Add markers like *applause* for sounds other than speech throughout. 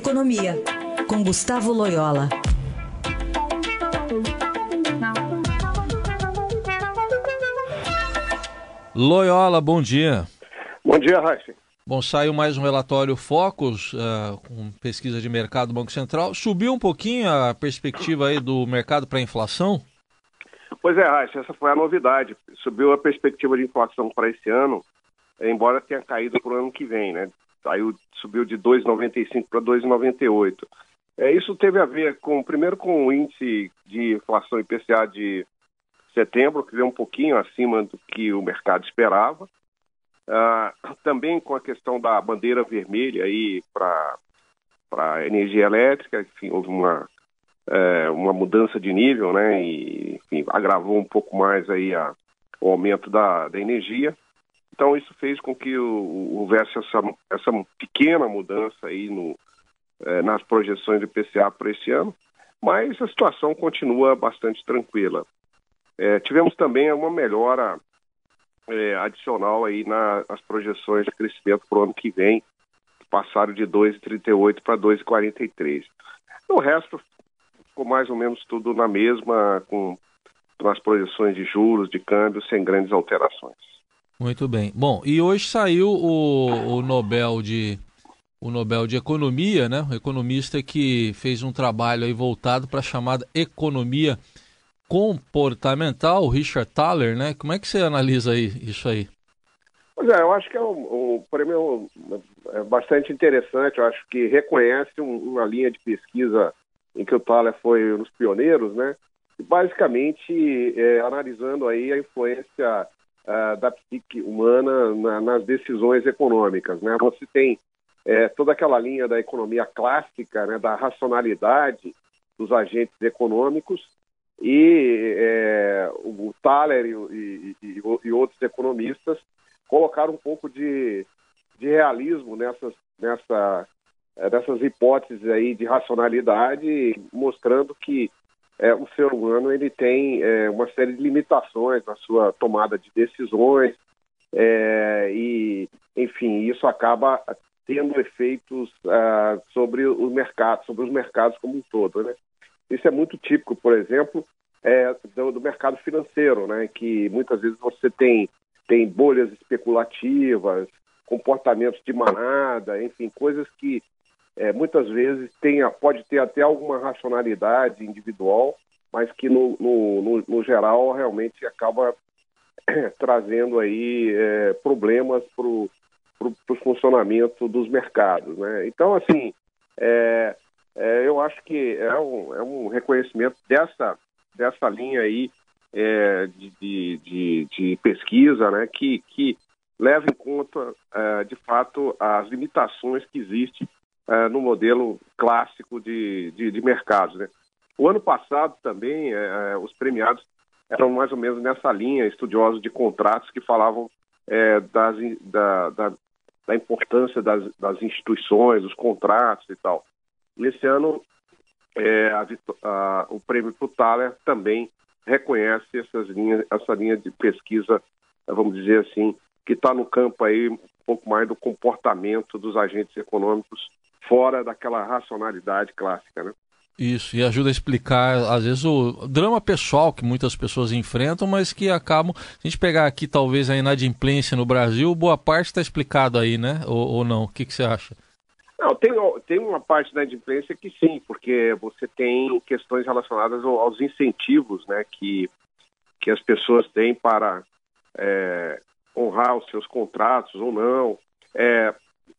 Economia, com Gustavo Loyola. Loyola, bom dia. Bom dia, Raíssa. Bom, saiu mais um relatório Focus, uh, com pesquisa de mercado do Banco Central. Subiu um pouquinho a perspectiva aí do mercado para a inflação? Pois é, Raíssa, essa foi a novidade. Subiu a perspectiva de inflação para esse ano, embora tenha caído para o ano que vem, né? Saiu, subiu de 2,95 para 2,98. É, isso teve a ver com, primeiro, com o índice de inflação IPCA de setembro, que veio um pouquinho acima do que o mercado esperava. Ah, também com a questão da bandeira vermelha aí para para energia elétrica, enfim, houve uma é, uma mudança de nível, né, e enfim, agravou um pouco mais aí a, o aumento da, da energia. Então isso fez com que houvesse essa, essa pequena mudança aí no, é, nas projeções do IPCA para esse ano, mas a situação continua bastante tranquila. É, tivemos também uma melhora é, adicional aí na, nas projeções de crescimento para o ano que vem, passaram de 2,38 para 2,43. O resto ficou mais ou menos tudo na mesma, com nas projeções de juros, de câmbio, sem grandes alterações. Muito bem. Bom, e hoje saiu o, o Nobel de o Nobel de Economia, né? O economista que fez um trabalho aí voltado para a chamada economia comportamental, Richard Thaler, né? Como é que você analisa aí, isso aí? Pois é, eu acho que é um, um prêmio é bastante interessante, eu acho que reconhece um, uma linha de pesquisa em que o Thaler foi um dos pioneiros, né? Basicamente, é, analisando aí a influência uh, da psique humana na, nas decisões econômicas, né? Você tem é, toda aquela linha da economia clássica, né, da racionalidade dos agentes econômicos, e é, o Thaler e, e, e, outros economistas colocaram um pouco de, de realismo nessas, nessa, é, nessas hipóteses aí de racionalidade, mostrando que é, o ser humano ele tem é, uma série de limitações na sua tomada de decisões é, e, enfim, isso acaba tendo efeitos uh, sobre o mercado, sobre os mercados como um todo, né? Isso é muito típico, por exemplo, é, do, do, mercado financeiro, né? Que muitas vezes você tem, tem bolhas especulativas, comportamentos de manada, enfim, coisas que é, muitas vezes tem, pode ter até alguma racionalidade individual, mas que no, no, no, no geral realmente acaba *clears throat* trazendo aí é, problemas para o funcionamento dos mercados. Né? Então, assim, é, é, eu acho que é um, é um reconhecimento dessa, dessa linha aí é, de, de, de, pesquisa né, que, que leva em conta, é, de fato, as limitações que existem é, no modelo clássico de, de, de mercados. Né? O ano passado também, é, os premiados eram mais ou menos nessa linha, estudiosos de contratos que falavam é, das, da, da, da, importância das, das, instituições, dos contratos e tal. Nesse ano, é, a, a, o prêmio Thaler também reconhece essas linhas, essa linha de pesquisa, vamos dizer assim, que está no campo aí um pouco mais do comportamento dos agentes econômicos fora daquela racionalidade clássica, né? Isso, e ajuda a explicar, às vezes, o drama pessoal que muitas pessoas enfrentam, mas que acabam. Se a gente pegar aqui, talvez, a inadimplência no Brasil, boa parte está explicado aí, né? Ou, ou não? O que, que você acha? Não, tem, tem uma parte da inadimplência que sim, porque você tem questões relacionadas aos incentivos né, que, que as pessoas têm para é, honrar os seus contratos ou não. É,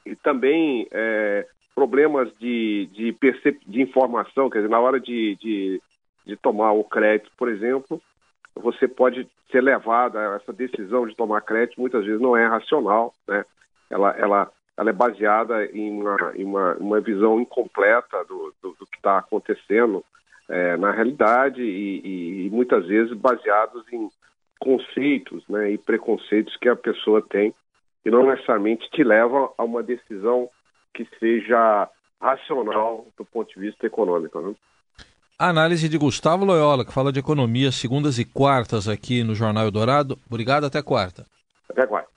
e também é, problemas de, de, de informação, quer dizer, na hora de, de, de tomar o crédito, por exemplo, você pode ser levado a essa decisão de tomar crédito, muitas vezes não é racional, né? Ela, ela, ela é baseada em uma, em uma, uma visão incompleta do, do, do que está acontecendo é, na realidade e, e, muitas vezes baseados em conceitos né, e preconceitos que a pessoa tem e não necessariamente te levam a uma decisão que seja racional do ponto de vista econômico. Né? Análise de Gustavo Loyola, que fala de economia segundas e quartas aqui no Jornal Eldorado. Obrigado, até quarta. Até quarta.